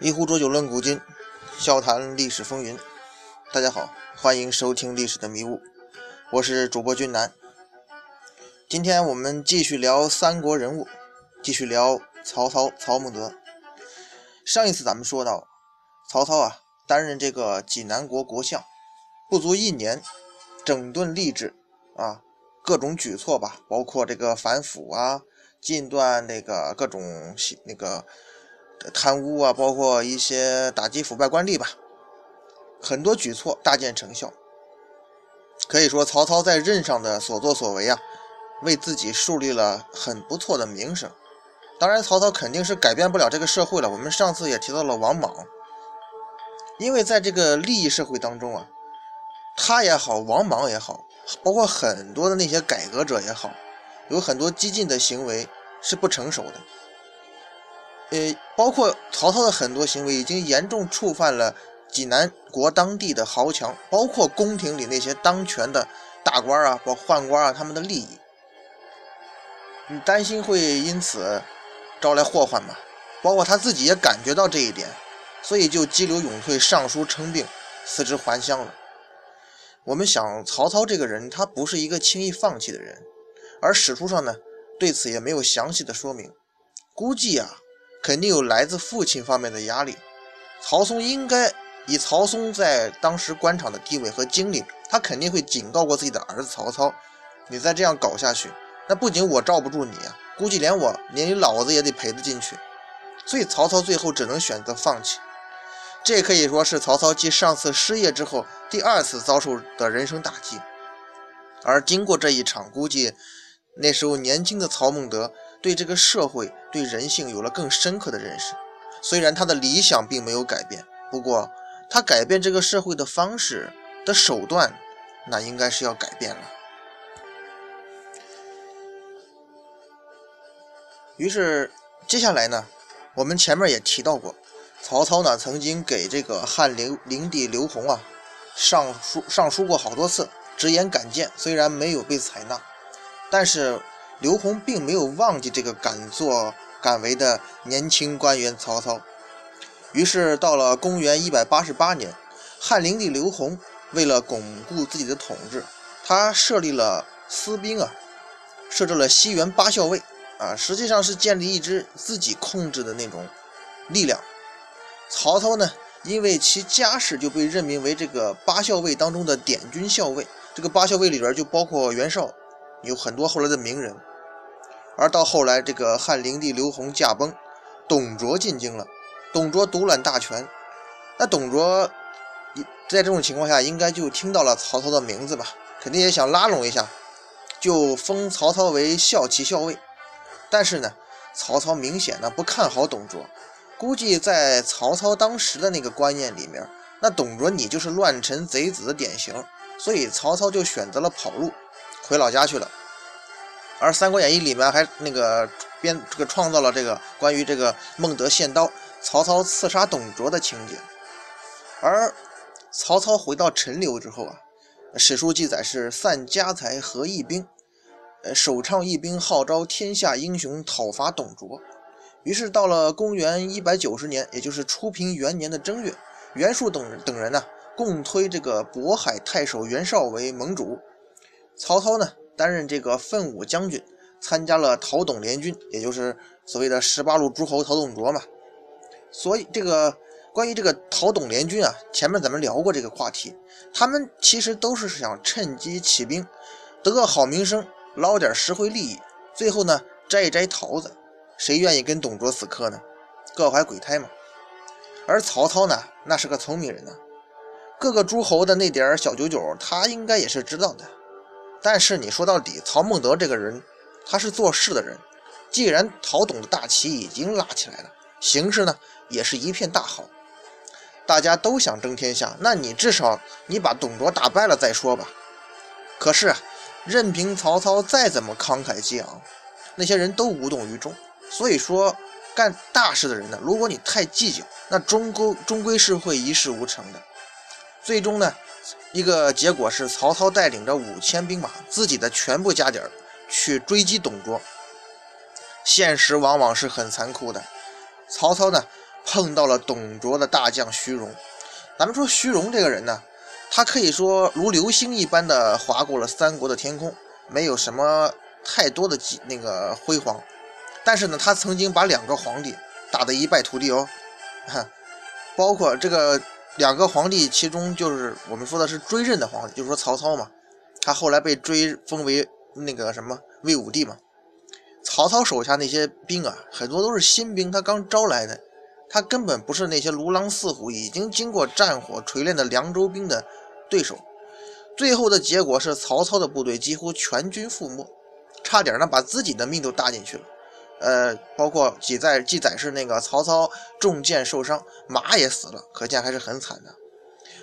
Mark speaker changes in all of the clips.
Speaker 1: 一壶浊酒论古今，笑谈历史风云。大家好，欢迎收听《历史的迷雾》，我是主播君南。今天我们继续聊三国人物，继续聊曹操曹孟德。上一次咱们说到，曹操啊担任这个济南国国相，不足一年，整顿吏治啊，各种举措吧，包括这个反腐啊，禁断那个各种那个。贪污啊，包括一些打击腐败官吏吧，很多举措大见成效。可以说，曹操在任上的所作所为啊，为自己树立了很不错的名声。当然，曹操肯定是改变不了这个社会了。我们上次也提到了王莽，因为在这个利益社会当中啊，他也好，王莽也好，包括很多的那些改革者也好，有很多激进的行为是不成熟的。呃，包括曹操的很多行为已经严重触犯了济南国当地的豪强，包括宫廷里那些当权的大官啊，包括宦官啊，他们的利益。你担心会因此招来祸患吗？包括他自己也感觉到这一点，所以就激流勇退，上书称病，辞职还乡了。我们想，曹操这个人，他不是一个轻易放弃的人，而史书上呢，对此也没有详细的说明，估计啊。肯定有来自父亲方面的压力。曹嵩应该以曹嵩在当时官场的地位和经历，他肯定会警告过自己的儿子曹操：“你再这样搞下去，那不仅我罩不住你，估计连我连你老子也得赔得进去。”所以曹操最后只能选择放弃。这可以说是曹操继上次失业之后第二次遭受的人生打击。而经过这一场，估计那时候年轻的曹孟德。对这个社会、对人性有了更深刻的认识。虽然他的理想并没有改变，不过他改变这个社会的方式的手段，那应该是要改变了。于是，接下来呢，我们前面也提到过，曹操呢曾经给这个汉灵灵帝刘宏啊上书上书过好多次，直言敢谏，虽然没有被采纳，但是。刘宏并没有忘记这个敢作敢为的年轻官员曹操，于是到了公元一百八十八年，汉灵帝刘宏为了巩固自己的统治，他设立了私兵啊，设置了西园八校尉啊，实际上是建立一支自己控制的那种力量。曹操呢，因为其家世就被任命为这个八校尉当中的典军校尉，这个八校尉里边就包括袁绍，有很多后来的名人。而到后来，这个汉灵帝刘宏驾崩，董卓进京了。董卓独揽大权，那董卓在这种情况下，应该就听到了曹操的名字吧？肯定也想拉拢一下，就封曹操为骁骑校尉。但是呢，曹操明显呢不看好董卓，估计在曹操当时的那个观念里面，那董卓你就是乱臣贼子的典型，所以曹操就选择了跑路，回老家去了。而《三国演义》里面还那个编这个创造了这个关于这个孟德献刀、曹操刺杀董卓的情节。而曹操回到陈留之后啊，史书记载是散家财合义兵，呃，首倡义兵号召天下英雄讨伐董卓。于是到了公元一百九十年，也就是初平元年的正月，袁术等等人呢，共推这个渤海太守袁绍为盟主。曹操呢？担任这个奋武将军，参加了讨董联军，也就是所谓的十八路诸侯讨董卓嘛。所以这个关于这个讨董联军啊，前面咱们聊过这个话题，他们其实都是想趁机起兵，得个好名声，捞点实惠利益，最后呢摘一摘桃子。谁愿意跟董卓死磕呢？各怀鬼胎嘛。而曹操呢，那是个聪明人呢，各个诸侯的那点小九九，他应该也是知道的。但是你说到底，曹孟德这个人，他是做事的人。既然陶董的大旗已经拉起来了，形势呢也是一片大好，大家都想争天下，那你至少你把董卓打败了再说吧。可是，任凭曹操再怎么慷慨激昂，那些人都无动于衷。所以说，干大事的人呢，如果你太计较，那终归终归是会一事无成的。最终呢？一个结果是，曹操带领着五千兵马，自己的全部家底儿去追击董卓。现实往往是很残酷的。曹操呢，碰到了董卓的大将徐荣。咱们说徐荣这个人呢，他可以说如流星一般的划过了三国的天空，没有什么太多的那个辉煌。但是呢，他曾经把两个皇帝打得一败涂地哦，哈，包括这个两个皇帝，其中就是我们说的是追认的皇帝，就是说曹操嘛，他后来被追封为那个什么魏武帝嘛。曹操手下那些兵啊，很多都是新兵，他刚招来的，他根本不是那些如狼似虎、已经经过战火锤炼的凉州兵的对手。最后的结果是，曹操的部队几乎全军覆没，差点呢把自己的命都搭进去了。呃，包括记载记载是那个曹操中箭受伤，马也死了，可见还是很惨的。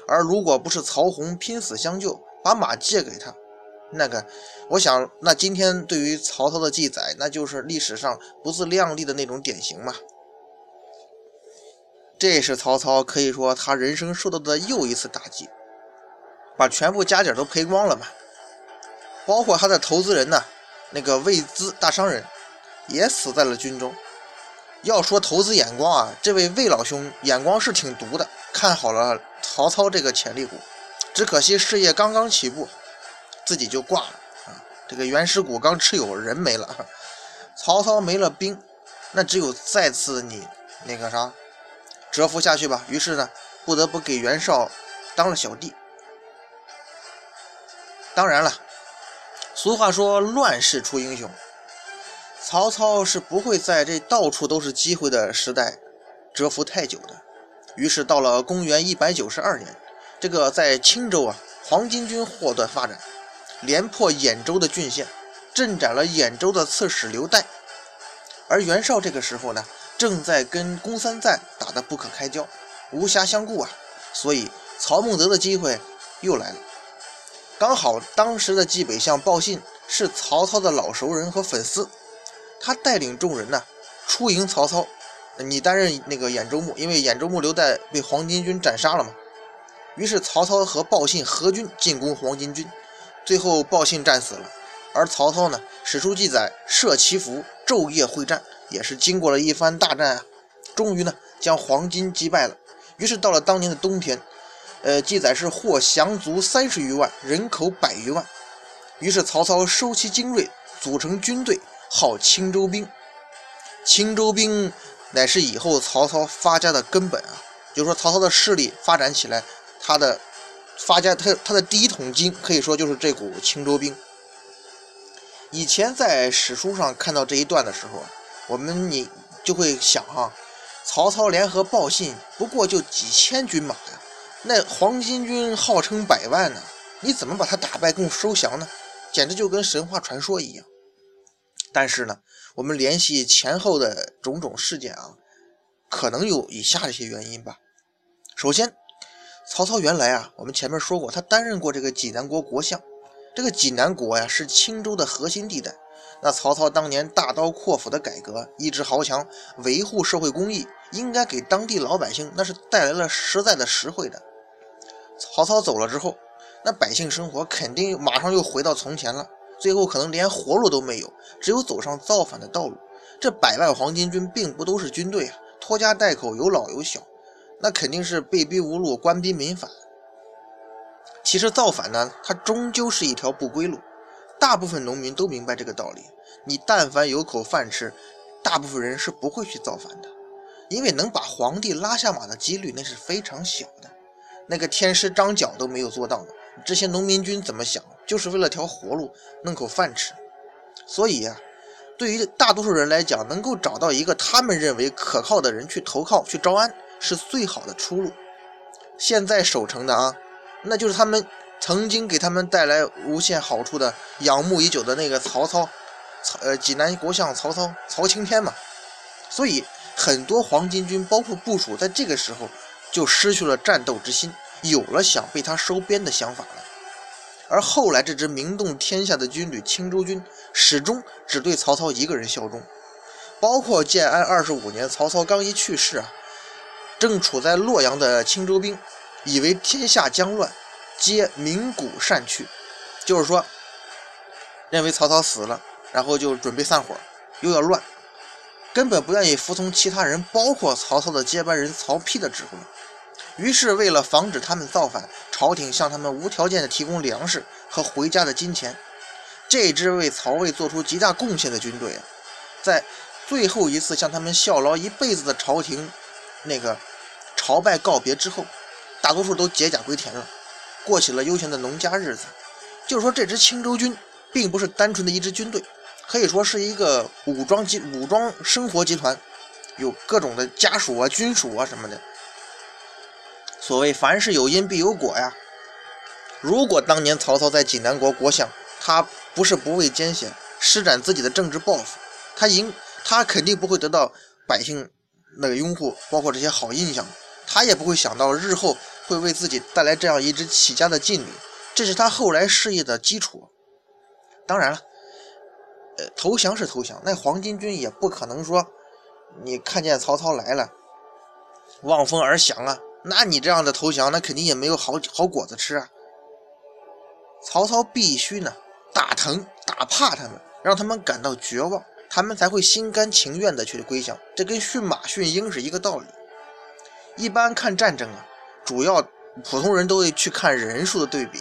Speaker 1: 而如果不是曹洪拼死相救，把马借给他。那个，我想，那今天对于曹操的记载，那就是历史上不自量力的那种典型嘛。这是曹操可以说他人生受到的又一次打击，把全部家底都赔光了嘛。包括他的投资人呢，那个魏资大商人，也死在了军中。要说投资眼光啊，这位魏老兄眼光是挺毒的，看好了曹操这个潜力股，只可惜事业刚刚起步。自己就挂了啊！这个原始股刚持有人没了，曹操没了兵，那只有再次你那个啥蛰伏下去吧。于是呢，不得不给袁绍当了小弟。当然了，俗话说乱世出英雄，曹操是不会在这到处都是机会的时代蛰伏太久的。于是到了公元一百九十二年，这个在青州啊，黄巾军获得发展。连破兖州的郡县，镇斩了兖州的刺史刘岱。而袁绍这个时候呢，正在跟公三瓒打得不可开交，无暇相顾啊。所以曹孟德的机会又来了。刚好当时的冀北相鲍信是曹操的老熟人和粉丝，他带领众人呢出迎曹操。你担任那个兖州牧，因为兖州牧刘岱被黄巾军斩杀了嘛。于是曹操和鲍信合军进攻黄巾军。最后鲍信战死了，而曹操呢？史书记载设祈福，昼夜会战，也是经过了一番大战啊，终于呢将黄巾击败了。于是到了当年的冬天，呃，记载是获降卒三十余万，人口百余万。于是曹操收其精锐，组成军队，号青州兵。青州兵乃是以后曹操发家的根本啊，就是说曹操的势力发展起来，他的。发家他他的第一桶金可以说就是这股青州兵。以前在史书上看到这一段的时候，我们你就会想哈，曹操联合鲍信不过就几千军马呀，那黄巾军号称百万呢，你怎么把他打败共收降呢？简直就跟神话传说一样。但是呢，我们联系前后的种种事件啊，可能有以下这些原因吧。首先。曹操原来啊，我们前面说过，他担任过这个济南国国相。这个济南国呀，是青州的核心地带。那曹操当年大刀阔斧的改革，抑制豪强，维护社会公益，应该给当地老百姓那是带来了实在的实惠的。曹操走了之后，那百姓生活肯定马上又回到从前了，最后可能连活路都没有，只有走上造反的道路。这百万黄巾军并不都是军队啊，拖家带口，有老有小。那肯定是被逼无路，官逼民反。其实造反呢，它终究是一条不归路。大部分农民都明白这个道理。你但凡有口饭吃，大部分人是不会去造反的，因为能把皇帝拉下马的几率那是非常小的。那个天师张角都没有做到呢。这些农民军怎么想？就是为了条活路，弄口饭吃。所以呀，对于大多数人来讲，能够找到一个他们认为可靠的人去投靠、去招安。是最好的出路。现在守城的啊，那就是他们曾经给他们带来无限好处的、仰慕已久的那个曹操，曹呃济南国相曹操曹青天嘛。所以很多黄巾军，包括部署，在这个时候就失去了战斗之心，有了想被他收编的想法了。而后来这支名动天下的军旅青州军，始终只对曹操一个人效忠。包括建安二十五年，曹操刚一去世啊。正处在洛阳的青州兵，以为天下将乱，皆鸣鼓散去，就是说，认为曹操死了，然后就准备散伙，又要乱。根本不愿意服从其他人，包括曹操的接班人曹丕的指挥。于是，为了防止他们造反，朝廷向他们无条件的提供粮食和回家的金钱。这支为曹魏做出极大贡献的军队啊，在最后一次向他们效劳一辈子的朝廷那个朝拜告别之后，大多数都解甲归田了，过起了悠闲的农家日子。就是说，这支青州军并不是单纯的一支军队，可以说是一个武装集武装生活集团，有各种的家属啊、军属啊什么的。所谓凡事有因必有果呀。如果当年曹操在济南国国相，他不是不畏艰险，施展自己的政治抱负，他赢，他肯定不会得到百姓那个拥护，包括这些好印象。他也不会想到日后会为自己带来这样一支起家的劲旅，这是他后来事业的基础。当然了，呃，投降是投降，那黄巾军也不可能说，你看见曹操来了，望风而降啊。那你这样的投降，那肯定也没有好好果子吃啊。曹操必须呢打疼打怕他们，让他们感到绝望，他们才会心甘情愿的去归降。这跟驯马驯鹰是一个道理。一般看战争啊，主要普通人都会去看人数的对比。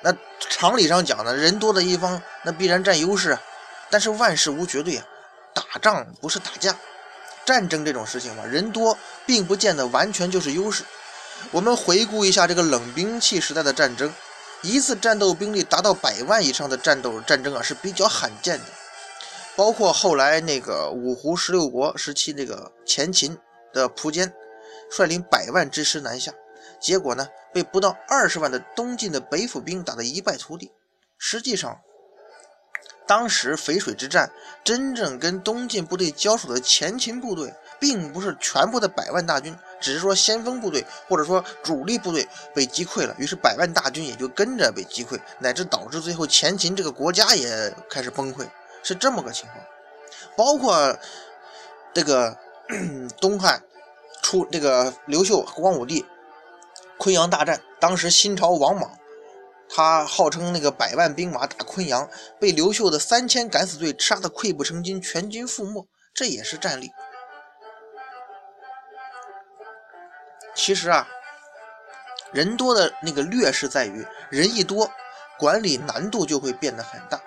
Speaker 1: 那常理上讲呢，人多的一方那必然占优势，但是万事无绝对啊，打仗不是打架。战争这种事情嘛，人多并不见得完全就是优势。我们回顾一下这个冷兵器时代的战争，一次战斗兵力达到百万以上的战斗战争啊是比较罕见的。包括后来那个五胡十六国时期，那个前秦的苻坚率领百万之师南下，结果呢被不到二十万的东晋的北府兵打得一败涂地。实际上，当时淝水之战，真正跟东晋部队交手的前秦部队，并不是全部的百万大军，只是说先锋部队或者说主力部队被击溃了，于是百万大军也就跟着被击溃，乃至导致最后前秦这个国家也开始崩溃，是这么个情况。包括这个 东汉出这个刘秀、光武帝昆阳大战，当时新朝王莽。他号称那个百万兵马打昆阳，被刘秀的三千敢死队杀得溃不成军，全军覆没，这也是战例。其实啊，人多的那个劣势在于，人一多，管理难度就会变得很大。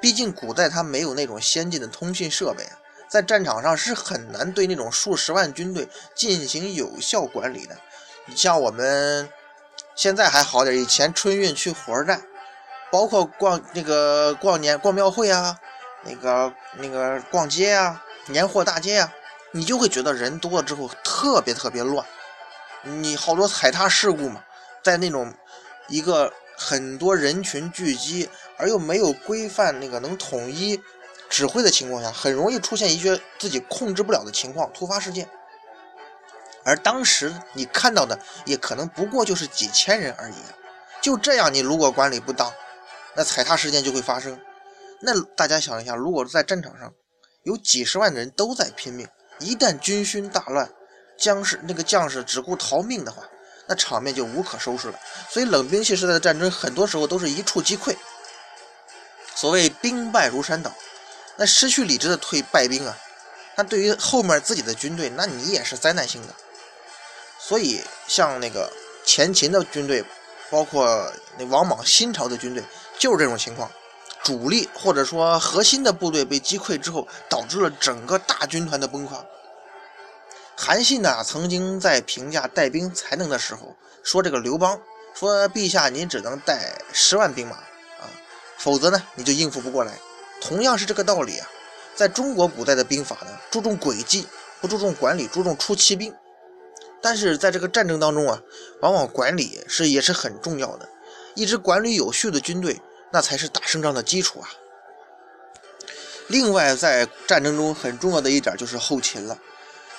Speaker 1: 毕竟古代他没有那种先进的通讯设备啊，在战场上是很难对那种数十万军队进行有效管理的。你像我们。现在还好点，以前春运去火车站，包括逛那个逛年逛庙会啊，那个那个逛街啊，年货大街啊，你就会觉得人多了之后特别特别乱，你好多踩踏事故嘛，在那种一个很多人群聚集而又没有规范那个能统一指挥的情况下，很容易出现一些自己控制不了的情况，突发事件。而当时你看到的也可能不过就是几千人而已，就这样，你如果管理不当，那踩踏事件就会发生。那大家想一下，如果在战场上有几十万的人都在拼命，一旦军心大乱，将士那个将士只顾逃命的话，那场面就无可收拾了。所以冷兵器时代的战争，很多时候都是一触即溃。所谓兵败如山倒，那失去理智的退败兵啊，那对于后面自己的军队，那你也是灾难性的。所以，像那个前秦的军队，包括那王莽新朝的军队，就是这种情况，主力或者说核心的部队被击溃之后，导致了整个大军团的崩溃。韩信呢，曾经在评价带兵才能的时候，说这个刘邦说：“陛下，您只能带十万兵马啊，否则呢，你就应付不过来。”同样是这个道理啊，在中国古代的兵法呢，注重诡计，不注重管理，注重出奇兵。但是在这个战争当中啊，往往管理是也是很重要的。一支管理有序的军队，那才是打胜仗的基础啊。另外，在战争中很重要的一点就是后勤了。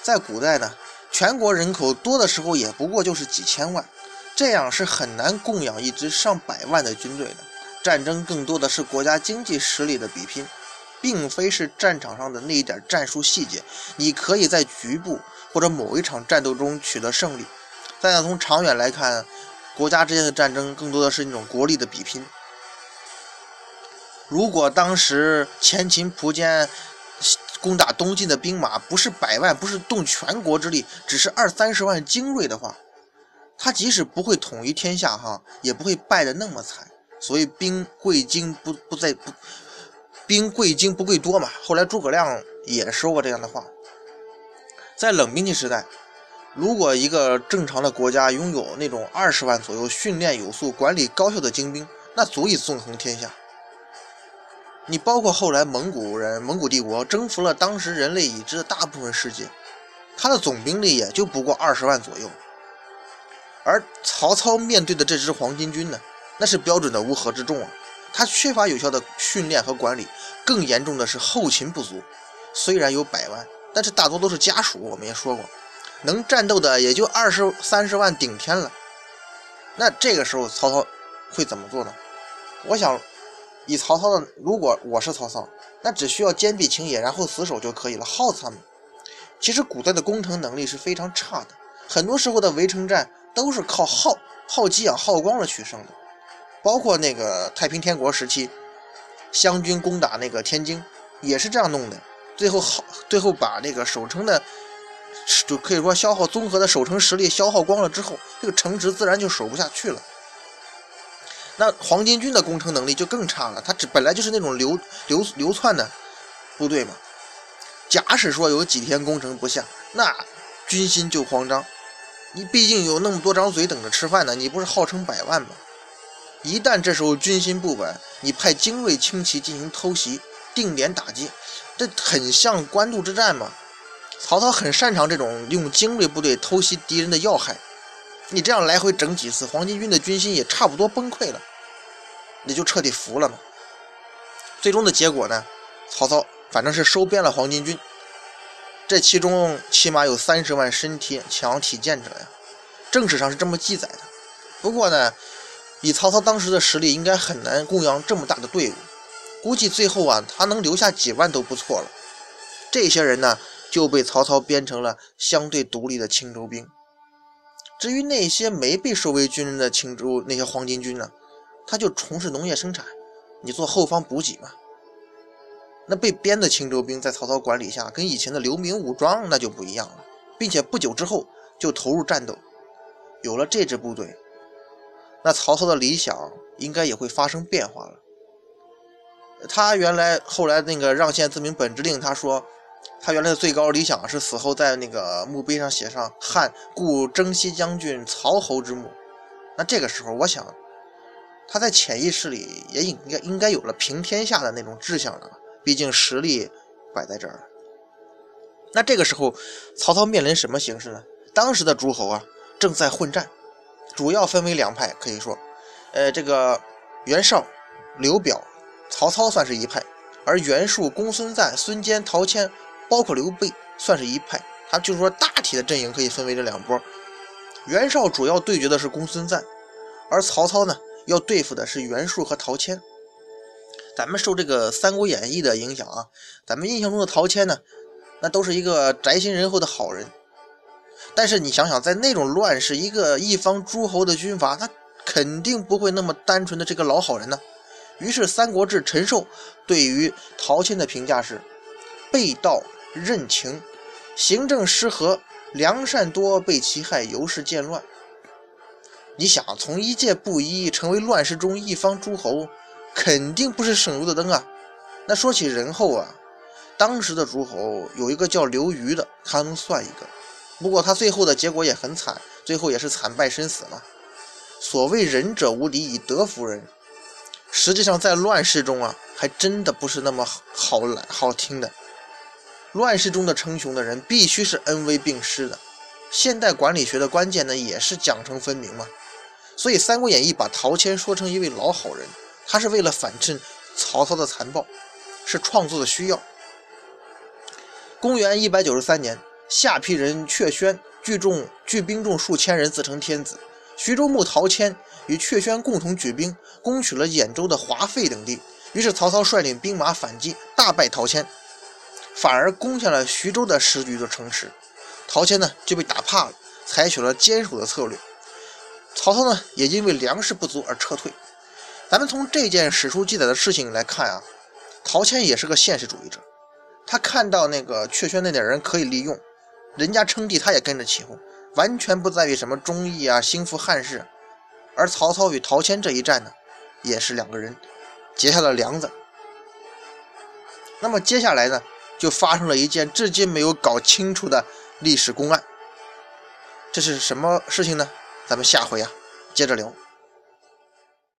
Speaker 1: 在古代呢，全国人口多的时候也不过就是几千万，这样是很难供养一支上百万的军队的。战争更多的是国家经济实力的比拼，并非是战场上的那一点战术细节。你可以在局部。或者某一场战斗中取得胜利，但从长远来看，国家之间的战争更多的是一种国力的比拼。如果当时前秦苻坚攻打东晋的兵马不是百万，不是动全国之力，只是二三十万精锐的话，他即使不会统一天下，哈，也不会败得那么惨。所以兵贵精不不在不，兵贵精不贵多嘛。后来诸葛亮也说过这样的话。在冷兵器时代，如果一个正常的国家拥有那种二十万左右、训练有素、管理高效的精兵，那足以纵横天下。你包括后来蒙古人、蒙古帝国征服了当时人类已知的大部分世界，他的总兵力也就不过二十万左右。而曹操面对的这支黄巾军呢，那是标准的乌合之众啊！他缺乏有效的训练和管理，更严重的是后勤不足。虽然有百万，但是大多都是家属。我们也说过，能战斗的也就二十三十万顶天了。那这个时候曹操会怎么做呢？我想。以曹操的，如果我是曹操，那只需要坚壁清野，然后死守就可以了，耗死他们。其实古代的攻城能力是非常差的，很多时候的围城战都是靠耗耗给养耗光了取胜的。包括那个太平天国时期，湘军攻打那个天津，也是这样弄的。最后好，最后把那个守城的，就可以说消耗综合的守城实力消耗光了之后，这个城池自然就守不下去了。那黄巾军的攻城能力就更差了，他只本来就是那种流流流窜的部队嘛。假使说有几天攻城不下，那军心就慌张。你毕竟有那么多张嘴等着吃饭呢，你不是号称百万吗？一旦这时候军心不稳，你派精锐轻骑进行偷袭、定点打击，这很像官渡之战嘛。曹操很擅长这种用精锐部队偷袭敌人的要害。你这样来回整几次，黄巾军的军心也差不多崩溃了。也就彻底服了嘛？最终的结果呢？曹操反正是收编了黄巾军，这其中起码有三十万身体强体健者呀，正史上是这么记载的。不过呢，以曹操当时的实力，应该很难供养这么大的队伍，估计最后啊，他能留下几万都不错了。这些人呢，就被曹操编成了相对独立的青州兵。至于那些没被收为军人的青州那些黄巾军呢？他就从事农业生产，你做后方补给嘛。那被编的青州兵在曹操管理下，跟以前的流民武装那就不一样了，并且不久之后就投入战斗。有了这支部队，那曹操的理想应该也会发生变化了。他原来后来那个让县自明本之令，他说他原来的最高理想是死后在那个墓碑上写上“汉故征西将军曹侯之墓”。那这个时候，我想。他在潜意识里也应该应该有了平天下的那种志向了，毕竟实力摆在这儿。那这个时候，曹操面临什么形势呢？当时的诸侯啊正在混战，主要分为两派，可以说，呃，这个袁绍、刘表、曹操算是一派，而袁术、公孙瓒、孙坚、陶谦，包括刘备算是一派。他就是说，大体的阵营可以分为这两波。袁绍主要对决的是公孙瓒，而曹操呢？要对付的是袁术和陶谦。咱们受这个《三国演义》的影响啊，咱们印象中的陶谦呢，那都是一个宅心仁厚的好人。但是你想想，在那种乱世，一个一方诸侯的军阀，他肯定不会那么单纯的这个老好人呢。于是《三国志》陈寿对于陶谦的评价是：背道任情，行政失和，良善多，被其害，由是渐乱。你想从一介布衣成为乱世中一方诸侯，肯定不是省油的灯啊！那说起仁厚啊，当时的诸侯有一个叫刘虞的，他能算一个。不过他最后的结果也很惨，最后也是惨败身死嘛。所谓仁者无敌，以德服人，实际上在乱世中啊，还真的不是那么好来好听的。乱世中的称雄的人，必须是恩威并施的。现代管理学的关键呢，也是奖惩分明嘛。所以，《三国演义》把陶谦说成一位老好人，他是为了反衬曹操的残暴，是创作的需要。公元一百九十三年，下邳人阙宣聚众聚兵众数千人，自称天子。徐州牧陶谦与阙宣共同举兵，攻取了兖州的华费等地。于是，曹操率领兵马反击，大败陶谦，反而攻下了徐州的十余座城池。陶谦呢，就被打怕了，采取了坚守的策略。曹操呢，也因为粮食不足而撤退。咱们从这件史书记载的事情来看啊，陶谦也是个现实主义者，他看到那个阙阡那点人可以利用，人家称帝他也跟着起哄，完全不在于什么忠义啊、兴复汉室。而曹操与陶谦这一战呢，也是两个人结下了梁子。那么接下来呢，就发生了一件至今没有搞清楚的历史公案。这是什么事情呢？咱们下回啊接着聊。